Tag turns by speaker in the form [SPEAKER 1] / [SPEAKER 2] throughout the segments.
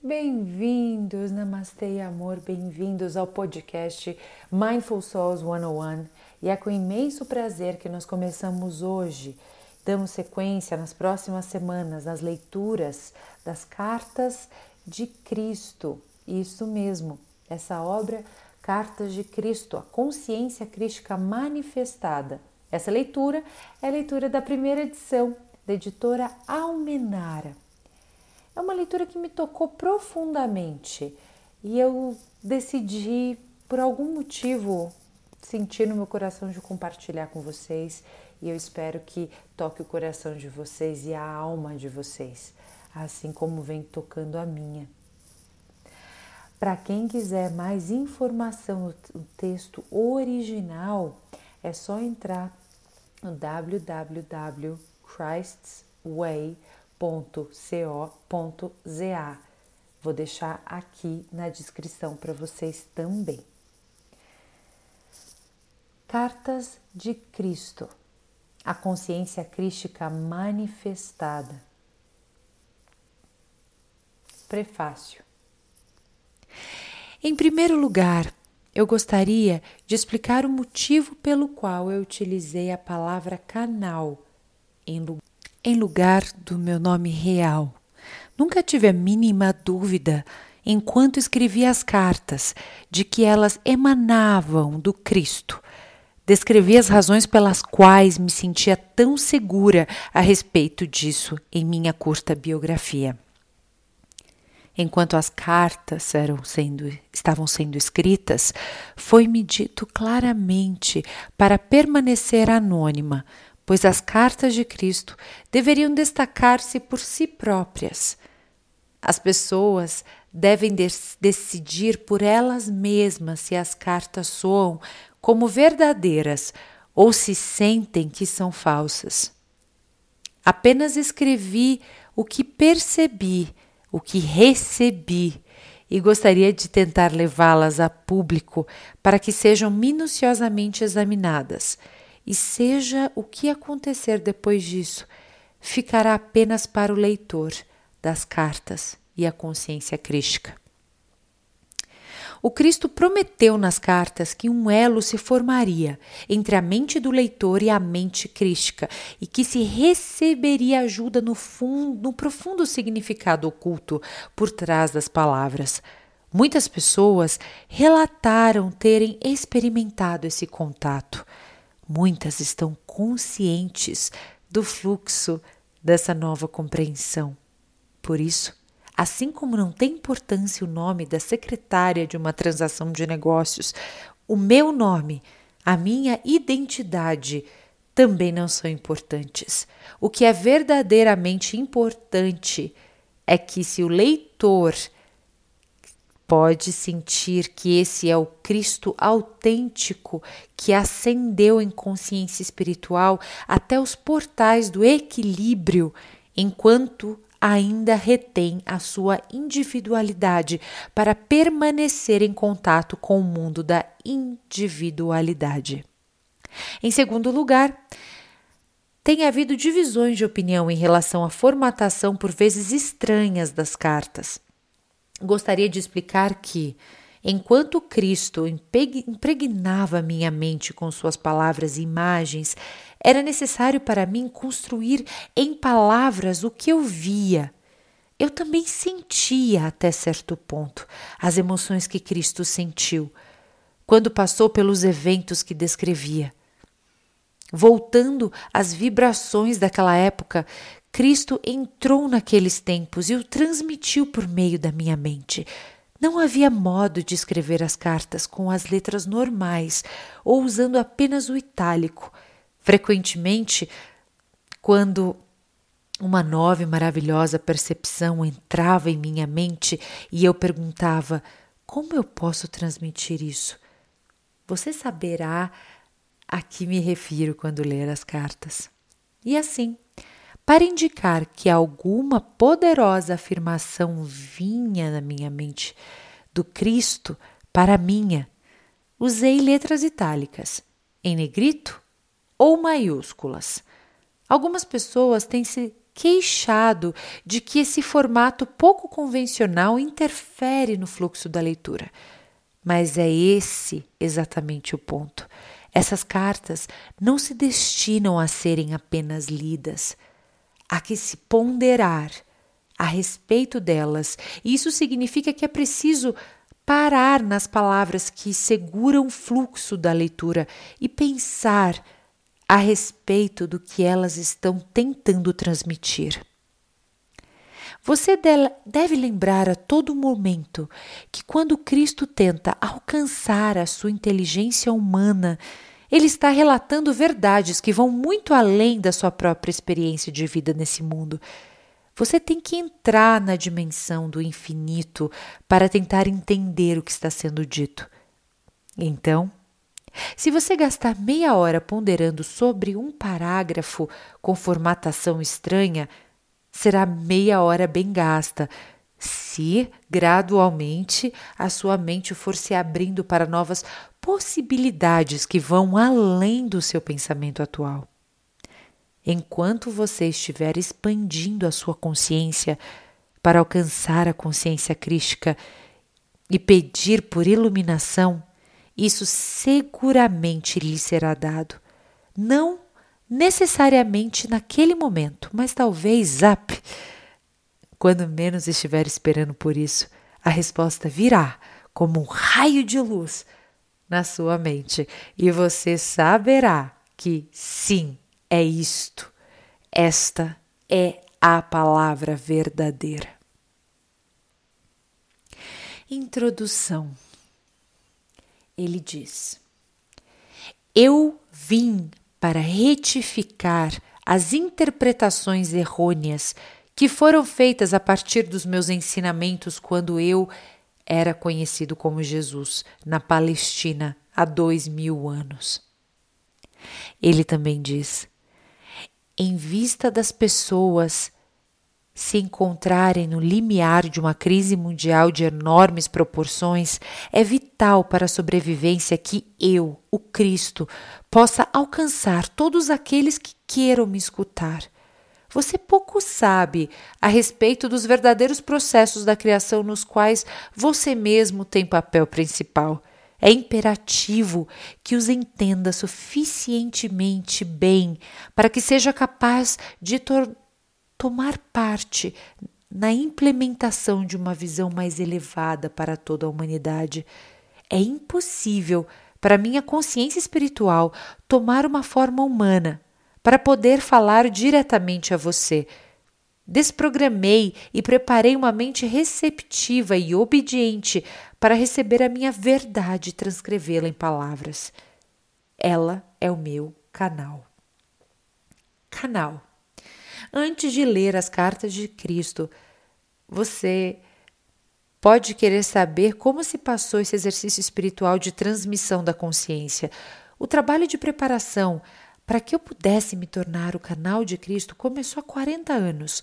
[SPEAKER 1] Bem-vindos, Namastê Amor, bem-vindos ao podcast Mindful Souls 101 e é com imenso prazer que nós começamos hoje. Damos sequência nas próximas semanas nas leituras das cartas de Cristo. Isso mesmo, essa obra Cartas de Cristo, a consciência crística manifestada. Essa leitura é a leitura da primeira edição da editora Almenara. É uma leitura que me tocou profundamente. E eu decidi, por algum motivo, sentir no meu coração de compartilhar com vocês. E eu espero que toque o coração de vocês e a alma de vocês, assim como vem tocando a minha. Para quem quiser mais informação no texto original, é só entrar no www.christsway.co.za. Vou deixar aqui na descrição para vocês também. Cartas de Cristo, a consciência crística manifestada. Prefácio. Em primeiro lugar, eu gostaria de explicar o motivo pelo qual eu utilizei a palavra canal em lugar do meu nome real. Nunca tive a mínima dúvida, enquanto escrevia as cartas, de que elas emanavam do Cristo. Descrevi as razões pelas quais me sentia tão segura a respeito disso em minha curta biografia. Enquanto as cartas eram sendo, estavam sendo escritas, foi-me dito claramente para permanecer anônima, pois as cartas de Cristo deveriam destacar-se por si próprias. As pessoas devem decidir por elas mesmas se as cartas soam como verdadeiras ou se sentem que são falsas. Apenas escrevi o que percebi o que recebi e gostaria de tentar levá-las a público para que sejam minuciosamente examinadas. E seja o que acontecer depois disso, ficará apenas para o leitor das cartas e a consciência crística. O Cristo prometeu nas cartas que um elo se formaria entre a mente do leitor e a mente crística e que se receberia ajuda no, fundo, no profundo significado oculto por trás das palavras. Muitas pessoas relataram terem experimentado esse contato. Muitas estão conscientes do fluxo dessa nova compreensão. Por isso, Assim como não tem importância o nome da secretária de uma transação de negócios, o meu nome, a minha identidade também não são importantes. O que é verdadeiramente importante é que se o leitor pode sentir que esse é o Cristo autêntico que ascendeu em consciência espiritual até os portais do equilíbrio, enquanto ainda retém a sua individualidade para permanecer em contato com o mundo da individualidade. Em segundo lugar, tem havido divisões de opinião em relação à formatação por vezes estranhas das cartas. Gostaria de explicar que, enquanto Cristo impregnava minha mente com suas palavras e imagens, era necessário para mim construir em palavras o que eu via. Eu também sentia até certo ponto as emoções que Cristo sentiu quando passou pelos eventos que descrevia. Voltando às vibrações daquela época, Cristo entrou naqueles tempos e o transmitiu por meio da minha mente. Não havia modo de escrever as cartas com as letras normais ou usando apenas o itálico. Frequentemente, quando uma nova e maravilhosa percepção entrava em minha mente e eu perguntava: como eu posso transmitir isso? Você saberá a que me refiro quando ler as cartas. E assim, para indicar que alguma poderosa afirmação vinha na minha mente do Cristo para a minha, usei letras itálicas em negrito ou maiúsculas. Algumas pessoas têm se queixado de que esse formato pouco convencional interfere no fluxo da leitura. Mas é esse exatamente o ponto. Essas cartas não se destinam a serem apenas lidas. Há que se ponderar a respeito delas. Isso significa que é preciso parar nas palavras que seguram o fluxo da leitura e pensar a respeito do que elas estão tentando transmitir. Você deve lembrar a todo momento que quando Cristo tenta alcançar a sua inteligência humana, ele está relatando verdades que vão muito além da sua própria experiência de vida nesse mundo. Você tem que entrar na dimensão do infinito para tentar entender o que está sendo dito. Então, se você gastar meia hora ponderando sobre um parágrafo com formatação estranha, será meia hora bem gasta, se gradualmente a sua mente for se abrindo para novas possibilidades que vão além do seu pensamento atual. Enquanto você estiver expandindo a sua consciência para alcançar a consciência crística e pedir por iluminação, isso seguramente lhe será dado. Não necessariamente naquele momento, mas talvez, zap, quando menos estiver esperando por isso, a resposta virá como um raio de luz na sua mente e você saberá que sim, é isto. Esta é a palavra verdadeira. Introdução. Ele diz: Eu vim para retificar as interpretações errôneas que foram feitas a partir dos meus ensinamentos quando eu era conhecido como Jesus na Palestina há dois mil anos. Ele também diz: em vista das pessoas se encontrarem no limiar de uma crise mundial de enormes proporções, é vital para a sobrevivência que eu, o Cristo, possa alcançar todos aqueles que queiram me escutar. Você pouco sabe a respeito dos verdadeiros processos da criação nos quais você mesmo tem papel principal. É imperativo que os entenda suficientemente bem para que seja capaz de tomar parte na implementação de uma visão mais elevada para toda a humanidade. É impossível para minha consciência espiritual tomar uma forma humana para poder falar diretamente a você. Desprogramei e preparei uma mente receptiva e obediente para receber a minha verdade e transcrevê-la em palavras. Ela é o meu canal. Canal. Antes de ler as cartas de Cristo, você pode querer saber como se passou esse exercício espiritual de transmissão da consciência. O trabalho de preparação para que eu pudesse me tornar o canal de Cristo começou há 40 anos,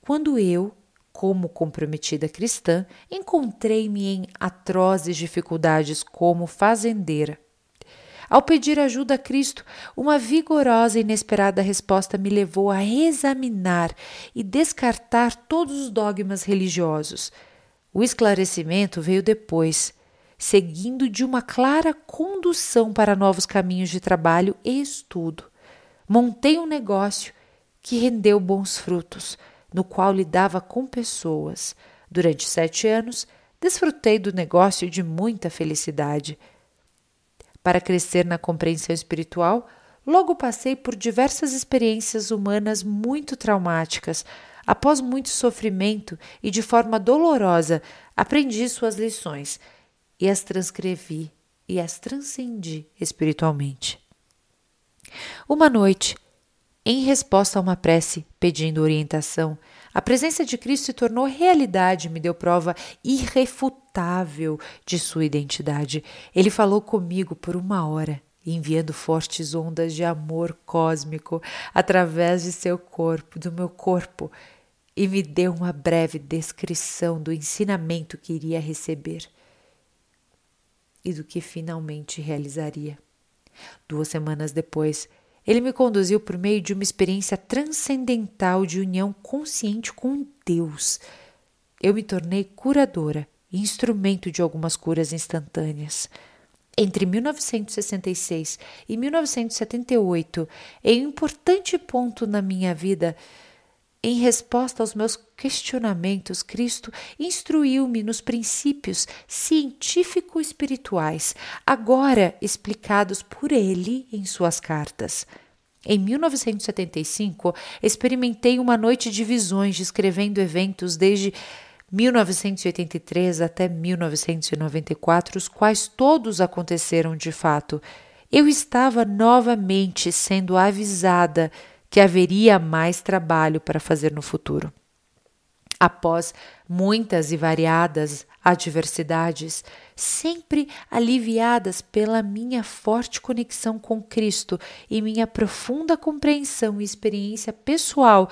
[SPEAKER 1] quando eu, como comprometida cristã, encontrei-me em atrozes dificuldades como fazendeira. Ao pedir ajuda a Cristo, uma vigorosa e inesperada resposta me levou a examinar e descartar todos os dogmas religiosos. O esclarecimento veio depois, seguindo de uma clara condução para novos caminhos de trabalho e estudo. Montei um negócio que rendeu bons frutos, no qual lidava com pessoas. Durante sete anos, desfrutei do negócio de muita felicidade. Para crescer na compreensão espiritual, logo passei por diversas experiências humanas muito traumáticas. Após muito sofrimento e de forma dolorosa, aprendi suas lições e as transcrevi e as transcendi espiritualmente. Uma noite, em resposta a uma prece pedindo orientação, a presença de Cristo se tornou realidade e me deu prova irrefutável de sua identidade. Ele falou comigo por uma hora, enviando fortes ondas de amor cósmico através de seu corpo, do meu corpo, e me deu uma breve descrição do ensinamento que iria receber e do que finalmente realizaria. Duas semanas depois, Ele me conduziu por meio de uma experiência transcendental de união consciente com Deus. Eu me tornei curadora e instrumento de algumas curas instantâneas. Entre 1966 e 1978, em um importante ponto na minha vida, em resposta aos meus questionamentos, Cristo instruiu-me nos princípios científico-espirituais, agora explicados por ele em suas cartas. Em 1975, experimentei uma noite de visões descrevendo eventos desde 1983 até 1994, os quais todos aconteceram de fato. Eu estava novamente sendo avisada que haveria mais trabalho para fazer no futuro. Após muitas e variadas adversidades, sempre aliviadas pela minha forte conexão com Cristo e minha profunda compreensão e experiência pessoal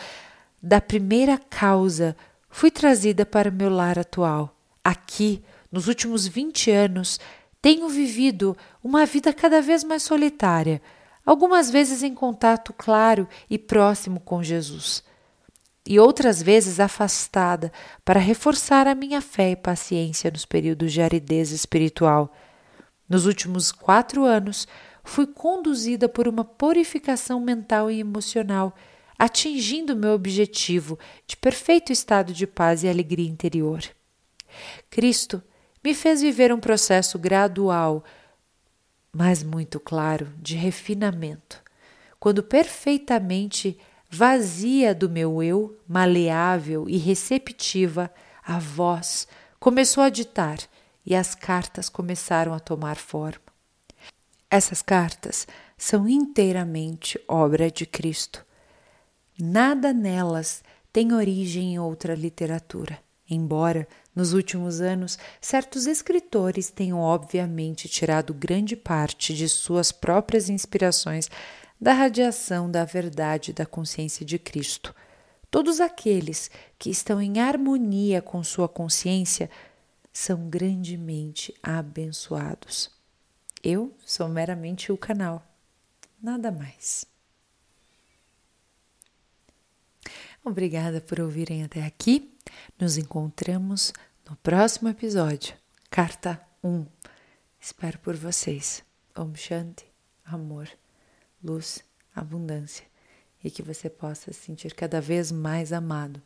[SPEAKER 1] da primeira causa, fui trazida para meu lar atual. Aqui, nos últimos 20 anos, tenho vivido uma vida cada vez mais solitária algumas vezes em contato claro e próximo com Jesus, e outras vezes afastada para reforçar a minha fé e paciência nos períodos de aridez espiritual. Nos últimos quatro anos, fui conduzida por uma purificação mental e emocional, atingindo meu objetivo de perfeito estado de paz e alegria interior. Cristo me fez viver um processo gradual mas muito claro, de refinamento, quando perfeitamente vazia do meu eu, maleável e receptiva, a voz começou a ditar e as cartas começaram a tomar forma. Essas cartas são inteiramente obra de Cristo. Nada nelas tem origem em outra literatura, embora nos últimos anos, certos escritores tenham obviamente tirado grande parte de suas próprias inspirações da radiação da verdade da consciência de Cristo. Todos aqueles que estão em harmonia com sua consciência são grandemente abençoados. Eu sou meramente o canal, nada mais. Obrigada por ouvirem até aqui. Nos encontramos no próximo episódio, Carta 1. Espero por vocês. Om Shanti, amor, luz, abundância e que você possa se sentir cada vez mais amado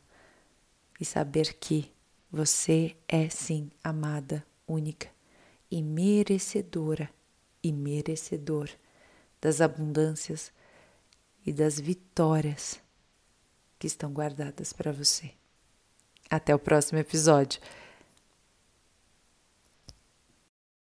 [SPEAKER 1] e saber que você é sim amada, única e merecedora e merecedor das abundâncias e das vitórias que estão guardadas para você. Até o próximo episódio.